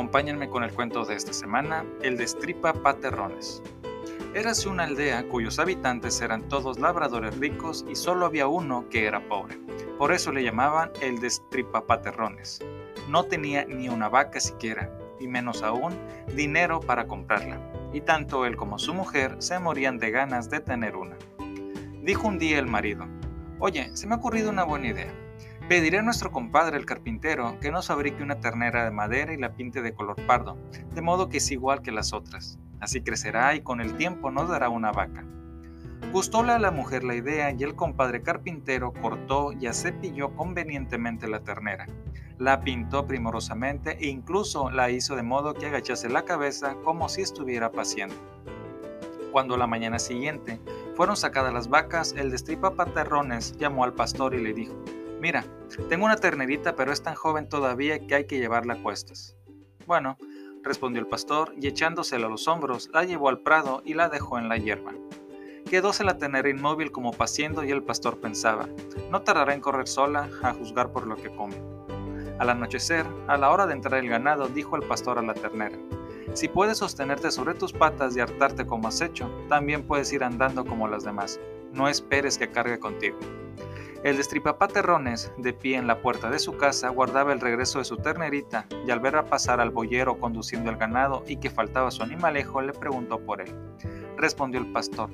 Acompáñenme con el cuento de esta semana, el de Stripa Paterrones. Érase una aldea cuyos habitantes eran todos labradores ricos y solo había uno que era pobre. Por eso le llamaban el de Stripa. No tenía ni una vaca siquiera, y menos aún dinero para comprarla. Y tanto él como su mujer se morían de ganas de tener una. Dijo un día el marido, Oye, se me ha ocurrido una buena idea. Pediré a nuestro compadre el carpintero que nos fabrique una ternera de madera y la pinte de color pardo, de modo que es igual que las otras. Así crecerá y con el tiempo nos dará una vaca. Gustóle a la mujer la idea y el compadre carpintero cortó y acepilló convenientemente la ternera. La pintó primorosamente e incluso la hizo de modo que agachase la cabeza como si estuviera paciendo. Cuando la mañana siguiente fueron sacadas las vacas, el destripa paterrones llamó al pastor y le dijo, Mira, tengo una ternerita, pero es tan joven todavía que hay que llevarla a cuestas. Bueno, respondió el pastor, y echándosela a los hombros, la llevó al prado y la dejó en la hierba. Quedóse la ternera inmóvil como paciendo y el pastor pensaba, no tardará en correr sola a juzgar por lo que come. Al anochecer, a la hora de entrar el ganado, dijo el pastor a la ternera, si puedes sostenerte sobre tus patas y hartarte como has hecho, también puedes ir andando como las demás. No esperes que cargue contigo. El destripapaterrones, de pie en la puerta de su casa, guardaba el regreso de su ternerita y al verla pasar al boyero conduciendo el ganado y que faltaba su animalejo, le preguntó por él. Respondió el pastor.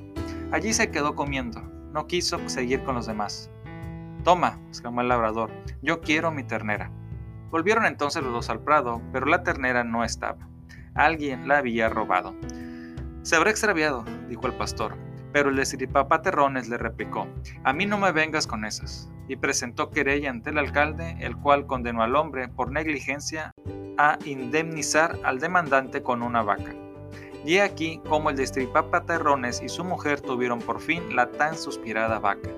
Allí se quedó comiendo. No quiso seguir con los demás. Toma, exclamó el labrador, yo quiero mi ternera. Volvieron entonces los dos al prado, pero la ternera no estaba. Alguien la había robado. Se habrá extraviado, dijo el pastor. Pero el Terrones le replicó, a mí no me vengas con esas, y presentó querella ante el alcalde, el cual condenó al hombre por negligencia a indemnizar al demandante con una vaca. Y aquí como el Terrones y su mujer tuvieron por fin la tan suspirada vaca.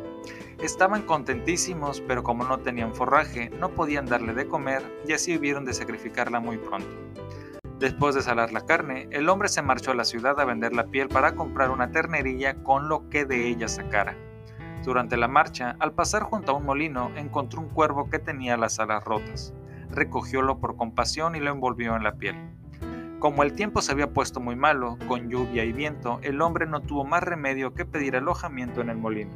Estaban contentísimos, pero como no tenían forraje, no podían darle de comer y así hubieron de sacrificarla muy pronto. Después de salar la carne, el hombre se marchó a la ciudad a vender la piel para comprar una ternerilla con lo que de ella sacara. Durante la marcha, al pasar junto a un molino, encontró un cuervo que tenía las alas rotas. Recogiólo por compasión y lo envolvió en la piel. Como el tiempo se había puesto muy malo, con lluvia y viento, el hombre no tuvo más remedio que pedir alojamiento en el molino.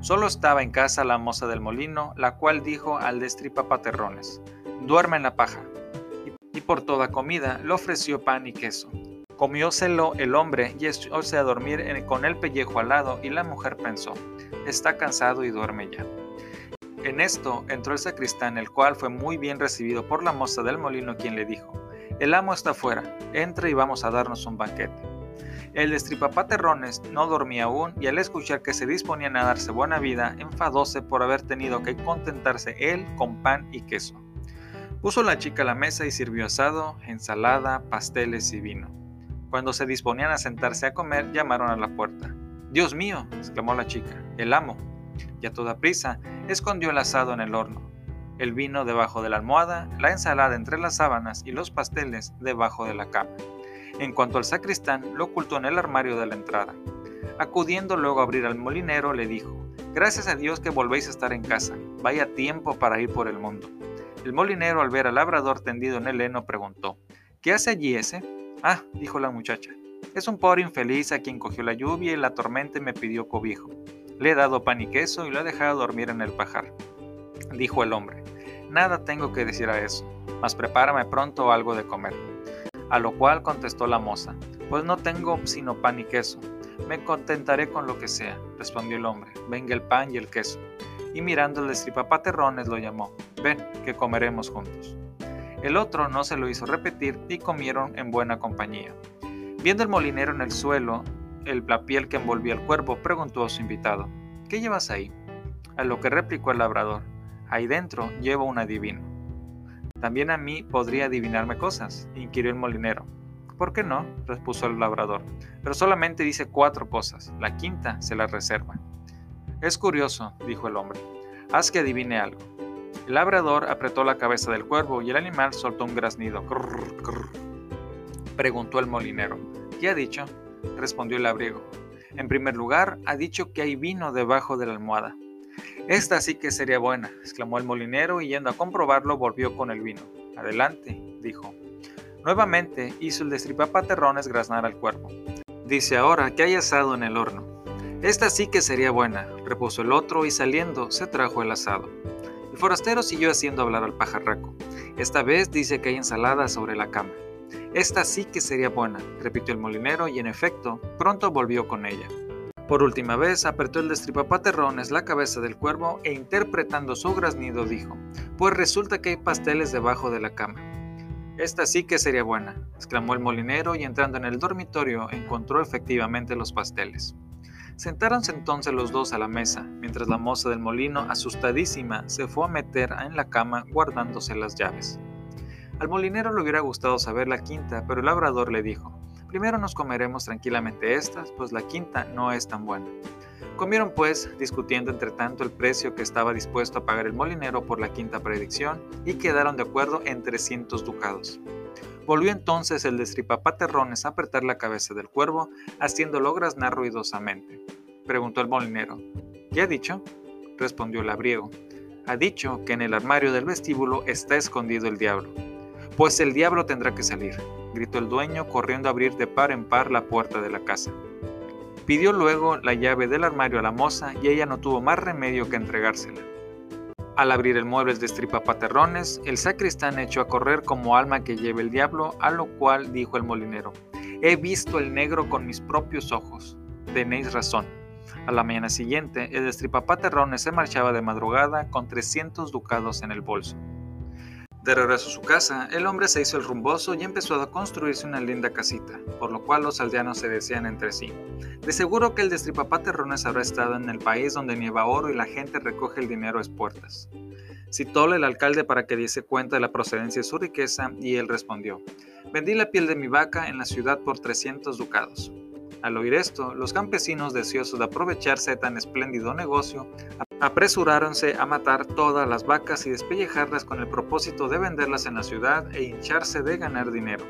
Solo estaba en casa la moza del molino, la cual dijo al destripa paterrones, duerme en la paja, y por toda comida le ofreció pan y queso. Comióselo el hombre y echóse a dormir con el pellejo al lado y la mujer pensó, está cansado y duerme ya. En esto entró el sacristán, el cual fue muy bien recibido por la moza del molino, quien le dijo, el amo está fuera, entre y vamos a darnos un banquete. El destripapaterrones no dormía aún y al escuchar que se disponían a darse buena vida, enfadóse por haber tenido que contentarse él con pan y queso. Puso la chica la mesa y sirvió asado, ensalada, pasteles y vino. Cuando se disponían a sentarse a comer, llamaron a la puerta. Dios mío, exclamó la chica, el amo. Y a toda prisa, escondió el asado en el horno, el vino debajo de la almohada, la ensalada entre las sábanas y los pasteles debajo de la cama. En cuanto al sacristán, lo ocultó en el armario de la entrada. Acudiendo luego a abrir al molinero, le dijo, Gracias a Dios que volvéis a estar en casa, vaya tiempo para ir por el mundo. El molinero al ver al labrador tendido en el heno preguntó, ¿Qué hace allí ese? Ah, dijo la muchacha, es un pobre infeliz a quien cogió la lluvia y la tormenta y me pidió cobijo. Le he dado pan y queso y lo he dejado dormir en el pajar. Dijo el hombre, nada tengo que decir a eso, mas prepárame pronto algo de comer. A lo cual contestó la moza, pues no tengo sino pan y queso. Me contentaré con lo que sea, respondió el hombre, venga el pan y el queso y mirando el destripapaterrones lo llamó, ven, que comeremos juntos. El otro no se lo hizo repetir y comieron en buena compañía. Viendo el molinero en el suelo, el, la piel que envolvía el cuerpo, preguntó a su invitado, ¿qué llevas ahí? A lo que replicó el labrador, ahí dentro llevo un adivino. También a mí podría adivinarme cosas, inquirió el molinero. ¿Por qué no? repuso el labrador. Pero solamente dice cuatro cosas, la quinta se la reserva. Es curioso, dijo el hombre. Haz que adivine algo. El labrador apretó la cabeza del cuervo y el animal soltó un graznido. Preguntó el molinero. ¿Qué ha dicho? respondió el labriego. En primer lugar, ha dicho que hay vino debajo de la almohada. Esta sí que sería buena, exclamó el molinero y yendo a comprobarlo volvió con el vino. Adelante, dijo. Nuevamente hizo el destripapaterrones graznar al cuervo. Dice ahora que hay asado en el horno. Esta sí que sería buena, repuso el otro y saliendo se trajo el asado. El forastero siguió haciendo hablar al pajarraco. Esta vez dice que hay ensalada sobre la cama. Esta sí que sería buena, repitió el molinero y en efecto, pronto volvió con ella. Por última vez apretó el destripapaterrones la cabeza del cuervo e interpretando su graznido dijo, pues resulta que hay pasteles debajo de la cama. Esta sí que sería buena, exclamó el molinero y entrando en el dormitorio encontró efectivamente los pasteles. Sentáronse entonces los dos a la mesa, mientras la moza del molino, asustadísima, se fue a meter en la cama guardándose las llaves. Al molinero le hubiera gustado saber la quinta, pero el labrador le dijo, primero nos comeremos tranquilamente estas, pues la quinta no es tan buena. Comieron pues, discutiendo entre tanto el precio que estaba dispuesto a pagar el molinero por la quinta predicción, y quedaron de acuerdo en 300 ducados. Volvió entonces el destripapaterrones a apretar la cabeza del cuervo, haciéndolo graznar ruidosamente. Preguntó el molinero. ¿Qué ha dicho? Respondió el labriego. Ha dicho que en el armario del vestíbulo está escondido el diablo. Pues el diablo tendrá que salir, gritó el dueño corriendo a abrir de par en par la puerta de la casa. Pidió luego la llave del armario a la moza y ella no tuvo más remedio que entregársela. Al abrir el mueble de estripapaterrones, el sacristán echó a correr como alma que lleve el diablo, a lo cual dijo el molinero, He visto el negro con mis propios ojos. Tenéis razón. A la mañana siguiente, el destripapaterrones se marchaba de madrugada con 300 ducados en el bolso. De regreso a su casa, el hombre se hizo el rumboso y empezó a construirse una linda casita, por lo cual los aldeanos se decían entre sí. De seguro que el destripapaterrones habrá estado en el país donde nieva oro y la gente recoge el dinero a espuertas. Citóle el alcalde para que diese cuenta de la procedencia de su riqueza y él respondió, vendí la piel de mi vaca en la ciudad por 300 ducados. Al oír esto, los campesinos deseosos de aprovecharse de tan espléndido negocio, apresuráronse a matar todas las vacas y despellejarlas con el propósito de venderlas en la ciudad e hincharse de ganar dinero.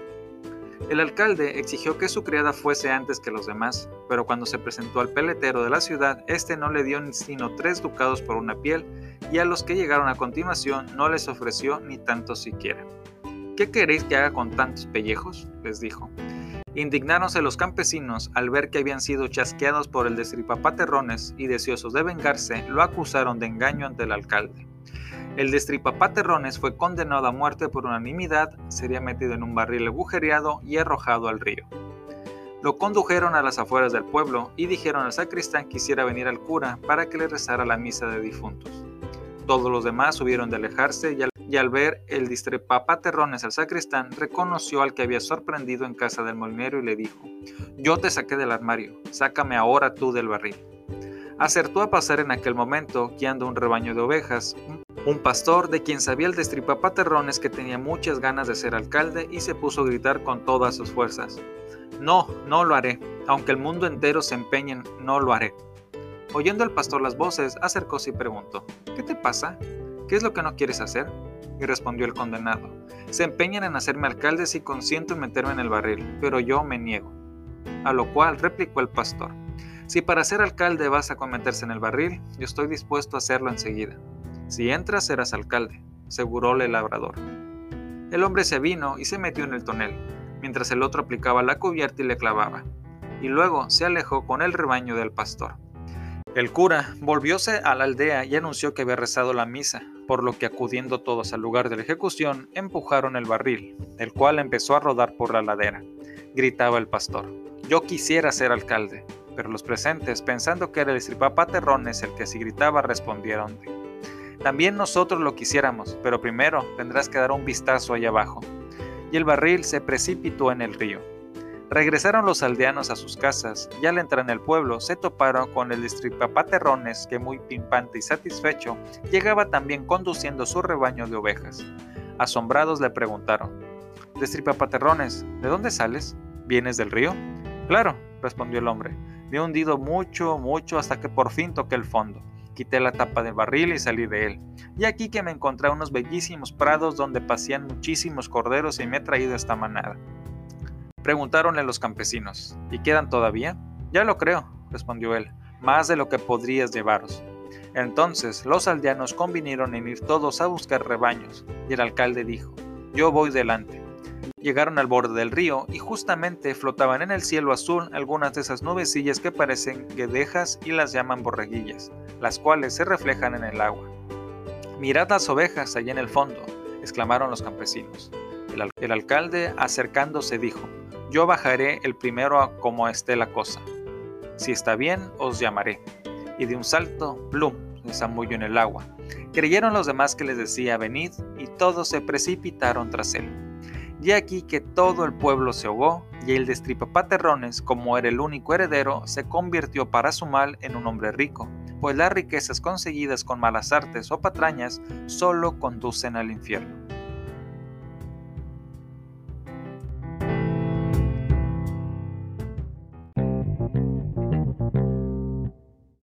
El alcalde exigió que su criada fuese antes que los demás, pero cuando se presentó al peletero de la ciudad, este no le dio sino tres ducados por una piel, y a los que llegaron a continuación no les ofreció ni tanto siquiera. ¿Qué queréis que haga con tantos pellejos? les dijo. Indignáronse los campesinos al ver que habían sido chasqueados por el destripapaterrones y deseosos de vengarse, lo acusaron de engaño ante el alcalde. El destripapaterrones fue condenado a muerte por unanimidad, sería metido en un barril agujereado y arrojado al río. Lo condujeron a las afueras del pueblo y dijeron al sacristán que quisiera venir al cura para que le rezara la misa de difuntos. Todos los demás hubieron de alejarse y al y al ver el terrones al sacristán, reconoció al que había sorprendido en casa del molinero y le dijo, Yo te saqué del armario, sácame ahora tú del barril. Acertó a pasar en aquel momento, guiando un rebaño de ovejas, un pastor de quien sabía el destripapaterrones que tenía muchas ganas de ser alcalde y se puso a gritar con todas sus fuerzas. No, no lo haré, aunque el mundo entero se empeñe, no lo haré. Oyendo el pastor las voces, acercóse y preguntó, ¿qué te pasa? ¿Qué es lo que no quieres hacer? Y respondió el condenado, se empeñan en hacerme alcalde si consiento en meterme en el barril, pero yo me niego. A lo cual replicó el pastor, si para ser alcalde vas a cometerse en el barril, yo estoy dispuesto a hacerlo enseguida. Si entras serás alcalde, aseguróle el labrador. El hombre se vino y se metió en el tonel, mientras el otro aplicaba la cubierta y le clavaba, y luego se alejó con el rebaño del pastor. El cura volvióse a la aldea y anunció que había rezado la misa, por lo que acudiendo todos al lugar de la ejecución, empujaron el barril, el cual empezó a rodar por la ladera. Gritaba el pastor, yo quisiera ser alcalde, pero los presentes, pensando que era el estripapaterrones el que si gritaba, respondieron, también nosotros lo quisiéramos, pero primero tendrás que dar un vistazo allá abajo. Y el barril se precipitó en el río. Regresaron los aldeanos a sus casas y al entrar en el pueblo se toparon con el destripapaterrones que muy pimpante y satisfecho llegaba también conduciendo su rebaño de ovejas. Asombrados le preguntaron, Destripapaterrones, ¿de dónde sales? ¿Vienes del río? Claro, respondió el hombre. Me he hundido mucho, mucho hasta que por fin toqué el fondo. Quité la tapa del barril y salí de él. Y aquí que me encontré unos bellísimos prados donde pasían muchísimos corderos y me he traído esta manada. Preguntaronle los campesinos, ¿y quedan todavía? Ya lo creo, respondió él, más de lo que podrías llevaros. Entonces los aldeanos convinieron en ir todos a buscar rebaños, y el alcalde dijo, yo voy delante. Llegaron al borde del río y justamente flotaban en el cielo azul algunas de esas nubecillas que parecen guedejas y las llaman borreguillas, las cuales se reflejan en el agua. Mirad las ovejas allá en el fondo, exclamaron los campesinos. El alcalde, acercándose, dijo, yo bajaré el primero a como esté la cosa. Si está bien, os llamaré. Y de un salto, plum, se zambulló en el agua. Creyeron los demás que les decía venid, y todos se precipitaron tras él. Y aquí que todo el pueblo se ahogó, y el destripapaterrones, como era el único heredero, se convirtió para su mal en un hombre rico, pues las riquezas conseguidas con malas artes o patrañas solo conducen al infierno.